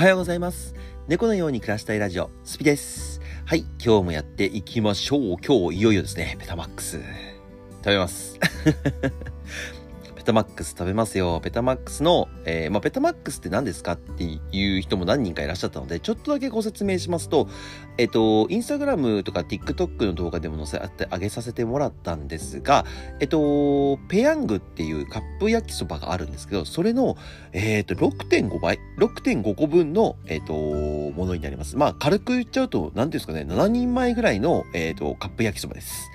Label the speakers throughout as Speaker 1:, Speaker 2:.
Speaker 1: おはようございます。猫のように暮らしたいラジオ、スピです。はい、今日もやっていきましょう。今日いよいよですね、ペタマックス。食べます。タマックス食べますよ。ペタマックスの、えーまあ、ペタマックスって何ですかっていう人も何人かいらっしゃったので、ちょっとだけご説明しますと、えっ、と、インスタグラムとか TikTok の動画でも載せあってあげさせてもらったんですが、えっと、ペヤングっていうカップ焼きそばがあるんですけど、それの、えっと、6.5倍、6.5個分の、えっと、ものになります。まあ、軽く言っちゃうと、何ていうんですかね、7人前ぐらいの、えっと、カップ焼きそばです。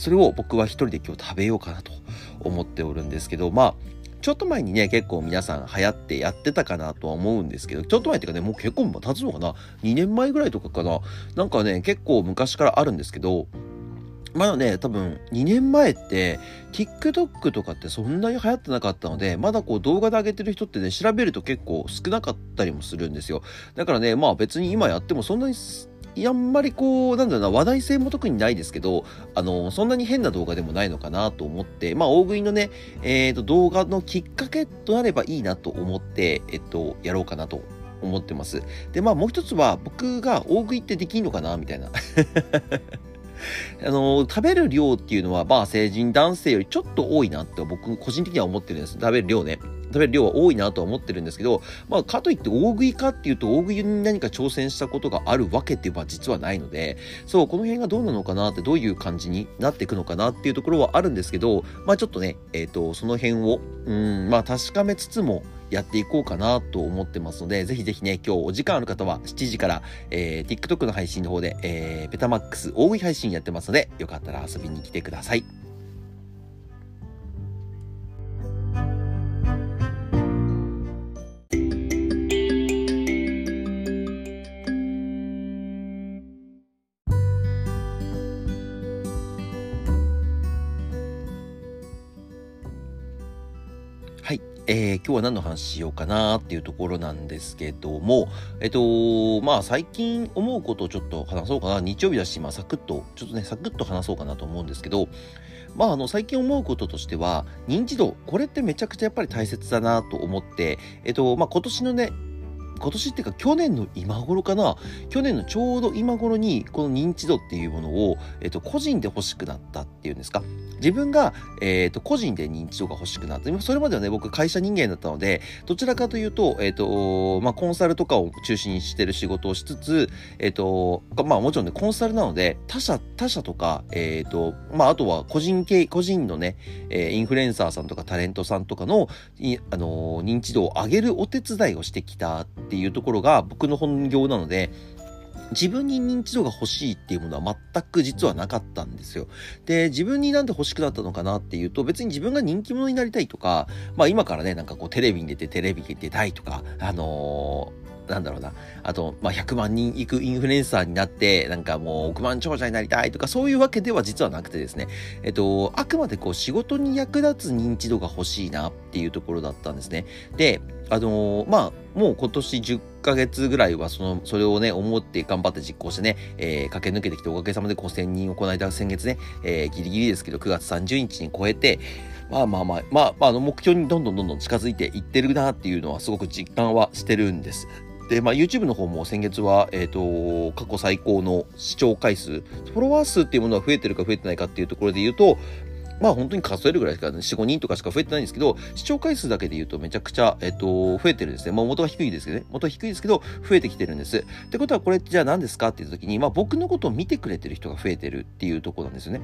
Speaker 1: それを僕は一人で今日食べようかなと思っておるんですけど、まあ、ちょっと前にね、結構皆さん流行ってやってたかなとは思うんですけど、ちょっと前っていうかね、もう結構経つのかな ?2 年前ぐらいとかかな？なんかね、結構昔からあるんですけど、まだね、多分2年前って TikTok とかってそんなに流行ってなかったので、まだこう動画で上げてる人ってね、調べると結構少なかったりもするんですよ。だからね、まあ別に今やってもそんなにあんまりこう、なんだろうな、話題性も特にないですけど、あの、そんなに変な動画でもないのかなと思って、まあ、大食いのね、えっ、と、動画のきっかけとなればいいなと思って、えっと、やろうかなと思ってます。で、まあ、もう一つは、僕が大食いってできんのかなみたいな。あの、食べる量っていうのは、まあ、成人男性よりちょっと多いなって僕、個人的には思ってるんです。食べる量ね。食べる量は多いなとは思ってるんですけど、まあ、かといって大食いかっていうと、大食いに何か挑戦したことがあるわけっては実はないので、そう、この辺がどうなのかなって、どういう感じになっていくのかなっていうところはあるんですけど、まあちょっとね、えっ、と、その辺を、うん、まあ確かめつつも、やっていこうかなと思ってますので、ぜひぜひね、今日お時間ある方は7時から、えー、TikTok の配信の方で、えー、ペタマックス大食い配信やってますので、よかったら遊びに来てください。はい。今日は何の話しようかなっていうところなんですけども、えっと、まあ最近思うことをちょっと話そうかな。日曜日だし、まあサクッと、ちょっとね、サクッと話そうかなと思うんですけど、まああの最近思うこととしては、認知度、これってめちゃくちゃやっぱり大切だなと思って、えっと、まあ今年のね、今年っていうか去年の今頃かな去年のちょうど今頃にこの認知度っていうものを、えっと、個人で欲しくなったっていうんですか自分が、えっと、個人で認知度が欲しくなった。それまではね、僕会社人間だったので、どちらかというと、えっと、まあ、コンサルとかを中心にしてる仕事をしつつ、えっと、まあ、もちろんね、コンサルなので、他社、他社とか、えっと、まあ、あとは個人系、個人のね、えーインフルエンサーさんとかタレントさんとかの、あのー認知度を上げるお手伝いをしてきたっていうところが僕の本業なので、自分に認知度が欲しいっていうものは全く実はなかったんですよ。で、自分になんで欲しくなったのかなっていうと、別に自分が人気者になりたいとか、まあ今からね、なんかこうテレビに出てテレビに出たいとか、あのーなんだろうな。あと、まあ、100万人行くインフルエンサーになって、なんかもう億万長者になりたいとか、そういうわけでは実はなくてですね。えっと、あくまでこう仕事に役立つ認知度が欲しいなっていうところだったんですね。で、あのーまあ、もう今年10ヶ月ぐらいはその、それをね、思って頑張って実行してね、えー駆け抜けてきておかげさまで5000人をこの間先月ね、えーギリギリですけど9月30日に超えて、まあまあまあ、まあ、まあ、あの目標にどんどんどんどん近づいていってるなっていうのはすごく実感はしてるんです。で、まあ、YouTube の方も先月は、えっ、と、過去最高の視聴回数、フォロワー数っていうものは増えてるか増えてないかっていうところで言うと、まあ本当に数えるぐらいしか、ね、4、5人とかしか増えてないんですけど、視聴回数だけで言うとめちゃくちゃ、えっと、増えてるんですね。まあ元は低いですけどね。元は低いですけど、増えてきてるんです。ってことはこれじゃあ何ですかっていう時に、まあ僕のことを見てくれてる人が増えてるっていうところなんですよね。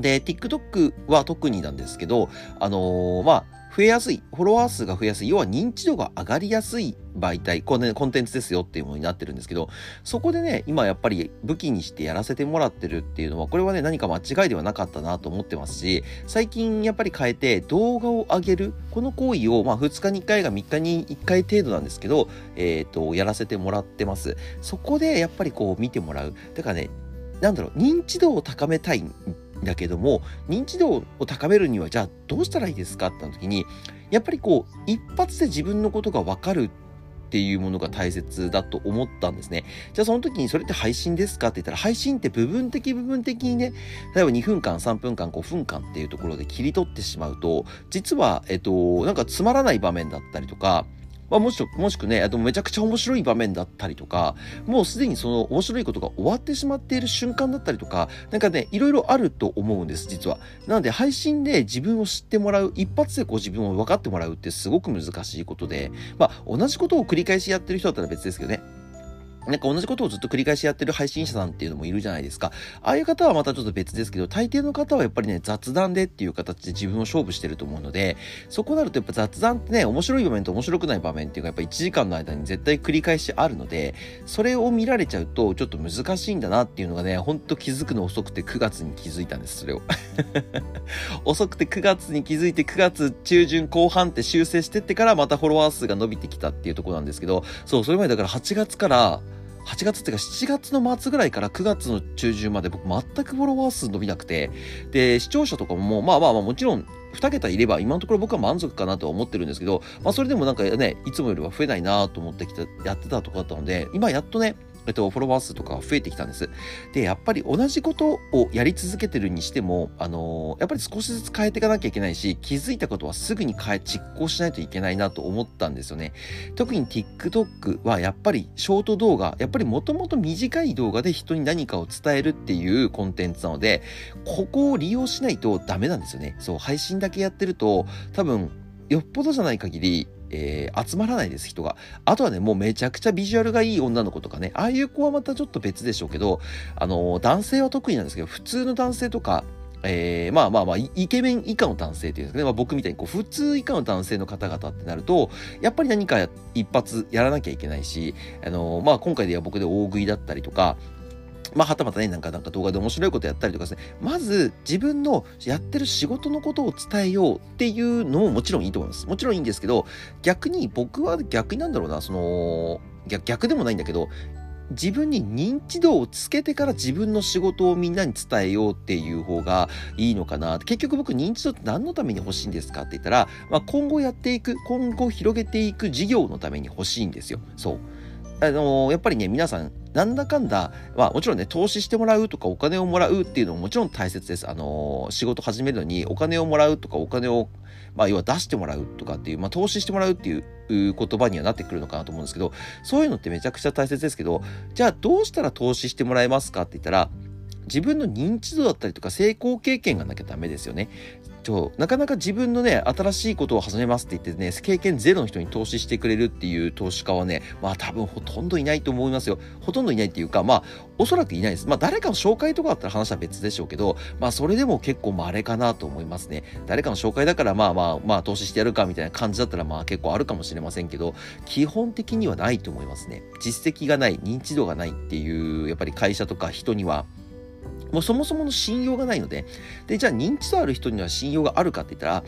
Speaker 1: で、TikTok は特になんですけど、あのーまあ、増えやすい、フォロワー数が増えやすい、要は認知度が上がりやすい媒体、これね、コンテンツですよっていうものになってるんですけど、そこでね、今やっぱり武器にしてやらせてもらってるっていうのは、これはね、何か間違いではなかったなと思ってますし、最近やっぱり変えて動画を上げる、この行為を、まあ、2日に1回が3日に1回程度なんですけど、えっ、と、やらせてもらってます。そこでやっぱりこう見てもらう。だからね、なんだろう、認知度を高めたいだけども、認知度を高めるには、じゃあどうしたらいいですかって時に、やっぱりこう、一発で自分のことがわかるっていうものが大切だと思ったんですね。じゃあその時にそれって配信ですかって言ったら配信って部分的部分的にね、例えば2分間、3分間、5分間っていうところで切り取ってしまうと、実は、えっと、なんかつまらない場面だったりとか、まあ、もしもしくね、あとめちゃくちゃ面白い場面だったりとか、もうすでにその面白いことが終わってしまっている瞬間だったりとか、なんかね、いろいろあると思うんです、実は。なので、配信で自分を知ってもらう、一発でこう自分を分かってもらうってすごく難しいことで、まあ、同じことを繰り返しやってる人だったら別ですけどね。なんか同じことをずっと繰り返しやってる配信者さんっていうのもいるじゃないですか。ああいう方はまたちょっと別ですけど、大抵の方はやっぱりね、雑談でっていう形で自分を勝負してると思うので、そこなるとやっぱ雑談ってね、面白い場面と面白くない場面っていうか、やっぱ1時間の間に絶対繰り返しあるので、それを見られちゃうとちょっと難しいんだなっていうのがね、ほんと気づくの遅くて9月に気づいたんです、それを。遅くて9月に気づいて9月中旬後半って修正してってからまたフォロワー数が伸びてきたっていうとこなんですけど、そう、それまでだから8月から、8月っていうか7月の末ぐらいから9月の中旬まで僕全くフォロワー数伸びなくて、で、視聴者とかもまあまあまあもちろん2桁いれば今のところ僕は満足かなとは思ってるんですけど、まあそれでもなんかね、いつもよりは増えないなと思ってきてやってたとこだったので、今やっとね、えっと、フォロワー数とか増えてきたんです。で、やっぱり同じことをやり続けてるにしても、あのー、やっぱり少しずつ変えていかなきゃいけないし、気づいたことはすぐに変え、実行しないといけないなと思ったんですよね。特に TikTok はやっぱりショート動画、やっぱりもともと短い動画で人に何かを伝えるっていうコンテンツなので、ここを利用しないとダメなんですよね。そう、配信だけやってると、多分、よっぽどじゃない限り、えー、集まらないです、人が。あとはね、もうめちゃくちゃビジュアルがいい女の子とかね、ああいう子はまたちょっと別でしょうけど、あのー、男性は得意なんですけど、普通の男性とか、えー、まあまあまあ、イケメン以下の男性っていうんですかね、まあ、僕みたいにこう普通以下の男性の方々ってなると、やっぱり何か一発やらなきゃいけないし、あのー、まあ今回では僕で大食いだったりとか、まあ、はたまたね、なんか、なんか動画で面白いことやったりとかですね、まず自分のやってる仕事のことを伝えようっていうのももちろんいいと思います。もちろんいいんですけど、逆に僕は逆になんだろうな、その、逆でもないんだけど、自分に認知度をつけてから自分の仕事をみんなに伝えようっていう方がいいのかな。結局僕認知度って何のために欲しいんですかって言ったら、まあ、今後やっていく、今後広げていく事業のために欲しいんですよ。そう。あのー、やっぱりね、皆さん、なんだかんだ、まあもちろんね、投資してもらうとかお金をもらうっていうのももちろん大切です。あのー、仕事始めるのにお金をもらうとかお金を、まあ要は出してもらうとかっていう、まあ投資してもらうっていう言葉にはなってくるのかなと思うんですけど、そういうのってめちゃくちゃ大切ですけど、じゃあどうしたら投資してもらえますかって言ったら、自分の認知度だったりとか成功経験がなきゃダメですよね。なかなか自分のね、新しいことを始めますって言ってね、経験ゼロの人に投資してくれるっていう投資家はね、まあ多分ほとんどいないと思いますよ。ほとんどいないっていうか、まあおそらくいないです。まあ誰かの紹介とかだったら話は別でしょうけど、まあそれでも結構稀かなと思いますね。誰かの紹介だからまあまあまあ投資してやるかみたいな感じだったらまあ結構あるかもしれませんけど、基本的にはないと思いますね。実績がない、認知度がないっていう、やっぱり会社とか人には、もうそもそもの信用がないので、で、じゃあ認知度ある人には信用があるかって言ったら、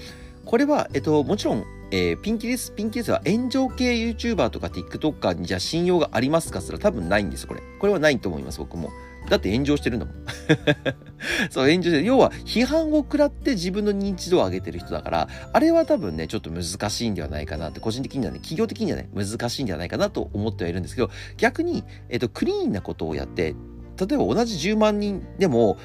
Speaker 1: これは、えっと、もちろん、えー、ピンキリス、ピンキリスは炎上系 YouTuber とか TikToker にじゃあ信用がありますかって言ったら多分ないんです、これ。これはないと思います、僕も。だって炎上してるんだもん。そう、炎上してる。要は、批判を食らって自分の認知度を上げてる人だから、あれは多分ね、ちょっと難しいんではないかなって、個人的にはね、企業的にはね、難しいんではないかなと思ってはいるんですけど、逆に、えっと、クリーンなことをやって、例えば同じ10万人でも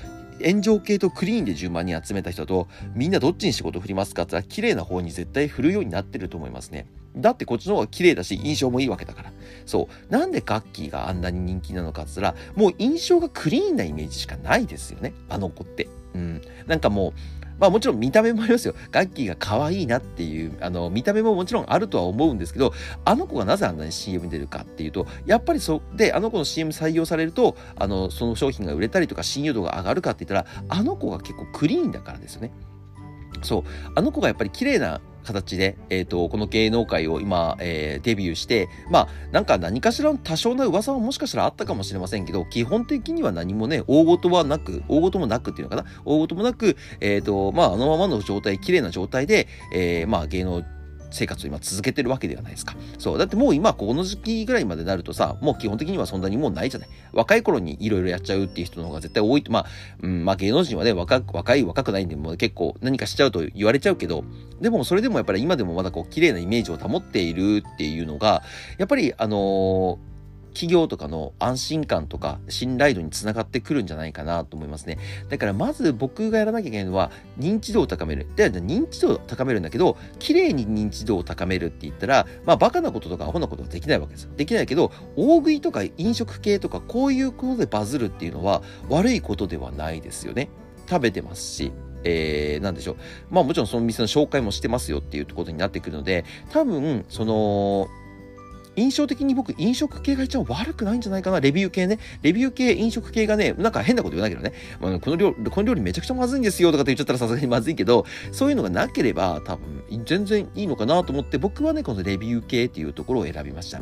Speaker 1: 炎上系とクリーンで10万人集めた人とみんなどっちに仕事振りますかって言ったら綺麗な方に絶対振るようになってると思いますね。だってこっちの方が綺麗だし印象もいいわけだから。そう。なんでガッキーがあんなに人気なのかって言ったらもう印象がクリーンなイメージしかないですよね。あの子って。うん。なんかもうまあもちろん見た目もありますよ。ガッキーが可愛いなっていう、あの、見た目ももちろんあるとは思うんですけど、あの子がなぜあんなに CM に出るかっていうと、やっぱりそ、で、あの子の CM 採用されると、あの、その商品が売れたりとか信用度が上がるかって言ったら、あの子が結構クリーンだからですよね。そう。あの子がやっぱり綺麗な形で、え、ー、と、この芸能界を今、えー、デビューして、まあ、なんか何かしらの多少な噂はもしかしたらあったかもしれませんけど、基本的には何もね、大事はなく、大事もなくっていうのかな、大事もなく、え、ー、と、まあ、あのままの状態、綺麗な状態で、えー、まあ、芸能生活を今続けてるわけではないですか。そう。だってもう今この時期ぐらいまでなるとさ、もう基本的にはそんなにもうないじゃない。若い頃にいろいろやっちゃうっていう人の方が絶対多いと、まあ、うん、まあ芸能人はね、若若い、若くないんで、もう結構何かしちゃうと言われちゃうけど、でもそれでもやっぱり今でもまだこう綺麗なイメージを保っているっていうのが、やっぱりあのー企業とかの安心感とか信頼度につながってくるんじゃないかなと思いますね。だからまず僕がやらなきゃいけないのは認知度を高める。で、認知度を高めるんだけど、綺麗に認知度を高めるって言ったら、まあバカなこととかアホなことはできないわけですよ。できないけど、大食いとか飲食系とかこういうことでバズるっていうのは悪いことではないですよね。食べてますし。えー、なんでしょう。まあもちろんその店の紹介もしてますよっていうことになってくるので、多分、その、印象的に僕、飲食系が一番悪くないんじゃないかな。レビュー系ね。レビュー系、飲食系がね、なんか変なこと言わないけどね。まあ、この料理、この料理めちゃくちゃまずいんですよとかって言っちゃったらさすがにまずいけど、そういうのがなければ多分全然いいのかなと思って、僕はね、このレビュー系っていうところを選びました。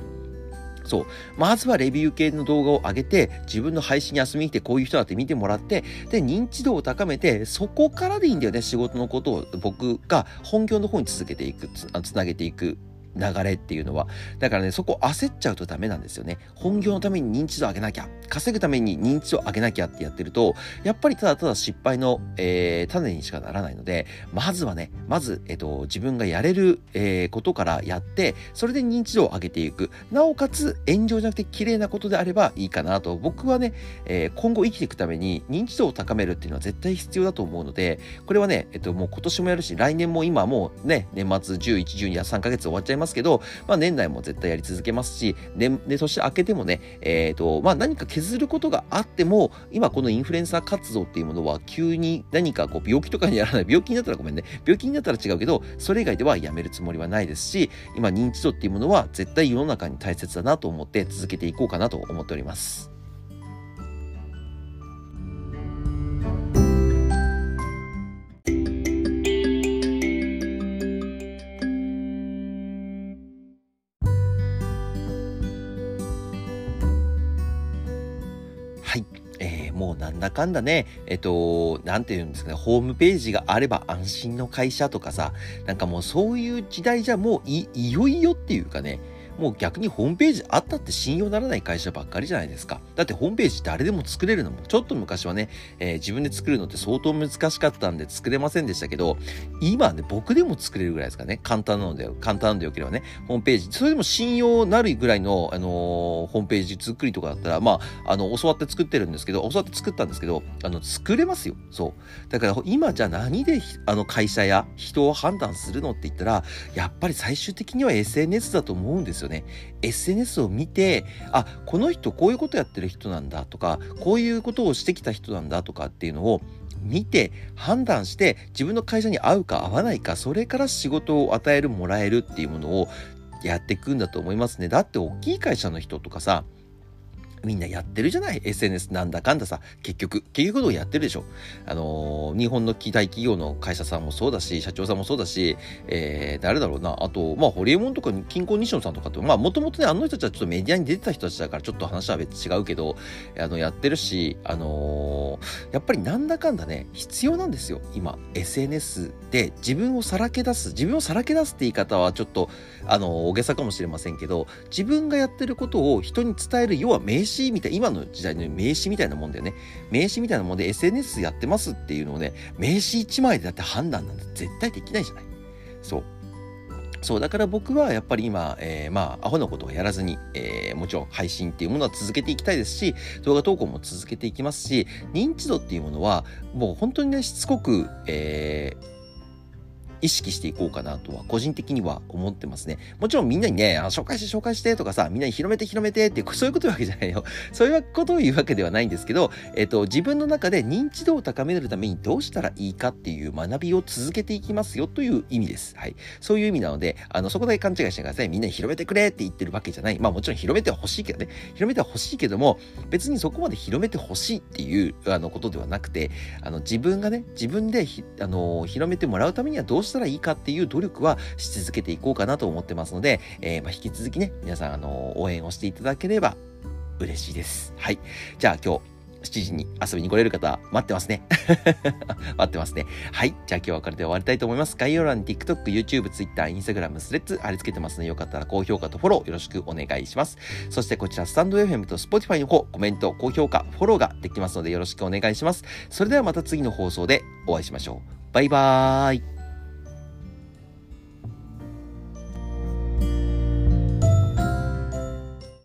Speaker 1: そう。まずはレビュー系の動画を上げて、自分の配信休みに来てこういう人だって見てもらって、で、認知度を高めて、そこからでいいんだよね、仕事のことを僕が本業の方に続けていく、つつなげていく流れっていうのは。だからね、そこ焦っちゃうとダメなんですよね。本業のために認知度上げなきゃ、稼ぐために認知度上げなきゃってやってると、やっぱりただただ失敗の、えー、種にしかならないので、まずはね、まず、えっ、ー、と、自分がやれる、えー、ことからやって、それで認知度を上げていく。なおかつ、炎上じゃなくて綺麗なことであればいいかなと。僕はね、えー、今後生きていくために認知度を高めるっていうのは絶対必要だと思うので、これはね、えっ、と、もう今年もやるし、来年も今もうね、年末11、12、3ヶ月終わっちゃいますますけど、まあ年内も絶対やり続けますし、年、で、年明けてもね、えっ、ー、と、まあ何か削ることがあっても、今このインフルエンサー活動っていうものは急に何かこう病気とかにやらない、病気になったらごめんね、病気になったら違うけど、それ以外ではやめるつもりはないですし、今認知度っていうものは絶対世の中に大切だなと思って続けていこうかなと思っております。かんだね、えっと、なんて言うんですかね、ホームページがあれば安心の会社とかさ、なんかもうそういう時代じゃもうい、いよいよっていうかね、もう逆にホームページあったって信用ならない会社ばっかりじゃないですか。だってホームページ誰でも作れるのも、ちょっと昔はね、えー、自分で作るのって相当難しかったんで作れませんでしたけど、今ね、僕でも作れるぐらいですかね。簡単なので、簡単でよければね、ホームページ、それでも信用なるぐらいの、あのー、ホームページ作りとかだったら、まあ、あの、教わって作ってるんですけど、教わって作ったんですけど、あの、作れますよ。そう。だから今じゃあ何で、あの、会社や人を判断するのって言ったら、やっぱり最終的には SNS だと思うんですよね。ね SNS を見て、あ、この人こういうことやってる人なんだとか、こういうことをしてきた人なんだとかっていうのを見て判断して自分の会社に合うか合わないか、それから仕事を与える、もらえるっていうものをやっていくんだと思いますね。だって大きい会社の人とかさ、みんなやってるじゃない ?SNS なんだかんださ、結局、結局ことやってるでしょ。あのー、日本の大企業の会社さんもそうだし、社長さんもそうだし、えー、誰だろうな？あと、まあ、ホリエモンとか、金庫西野さんとかって、まあ、もともとね、あの人たちはちょっとメディアに出てた人たちだから、ちょっと話は別違うけど、あの、やってるし、あのー、やっぱりなんだかんだね、必要なんですよ。今、SNS で自分をさらけ出す。自分をさらけ出すって言い方はちょっと、あの大げさかもしれませんけど、自分がやってることを人に伝える、要は名詞みたい、今の時代の名詞みたいなもんだよね。名詞みたいなもんで SNS やってますっていうのをね、名詞1枚でだって判断なんて絶対できないじゃない。そう。そう、だから僕はやっぱり今、えー、まあ、アホなことはやらずに、えー、もちろん配信っていうものは続けていきたいですし、動画投稿も続けていきますし、認知度っていうものは、もう本当にね、しつこく、えー、意識していこうかなとは個人的には思ってますね。もちろんみんなにね、あ紹介して紹介してとかさ、みんなに広めて広めてって そういうことわけじゃないよ。そういうことを言うわけではないんですけど、えっと、自分の中で認知度を高めるためにどうしたらいいかっていう学びを続けていきますよという意味です。はい。そういう意味なので、あの、そこだけ勘違いしてください。みんなに広めてくれって言ってるわけじゃない。まあもちろん広めてほしいけどね。広めてほしいけども、別にそこまで広めてほしいっていうあのことではなくて、あの、自分がね、自分であの、広めてもらうためにはどうししたらいいかっていう努力はし続けていこうかなと思ってますので、えー、ま、引き続きね、皆さん、あの、応援をしていただければ嬉しいです。はい。じゃあ今日、7時に遊びに来れる方、待ってますね。待ってますね。はい。じゃあ今日はこれで終わりたいと思います。概要欄に TikTok、YouTube、Twitter、Instagram、スレッズ貼り付けてますので、よかったら高評価とフォローよろしくお願いします。そしてこちら、スタンド FM と Spotify の方、コメント、高評価、フォローができますので、よろしくお願いします。それではまた次の放送でお会いしましょう。バイバーイ。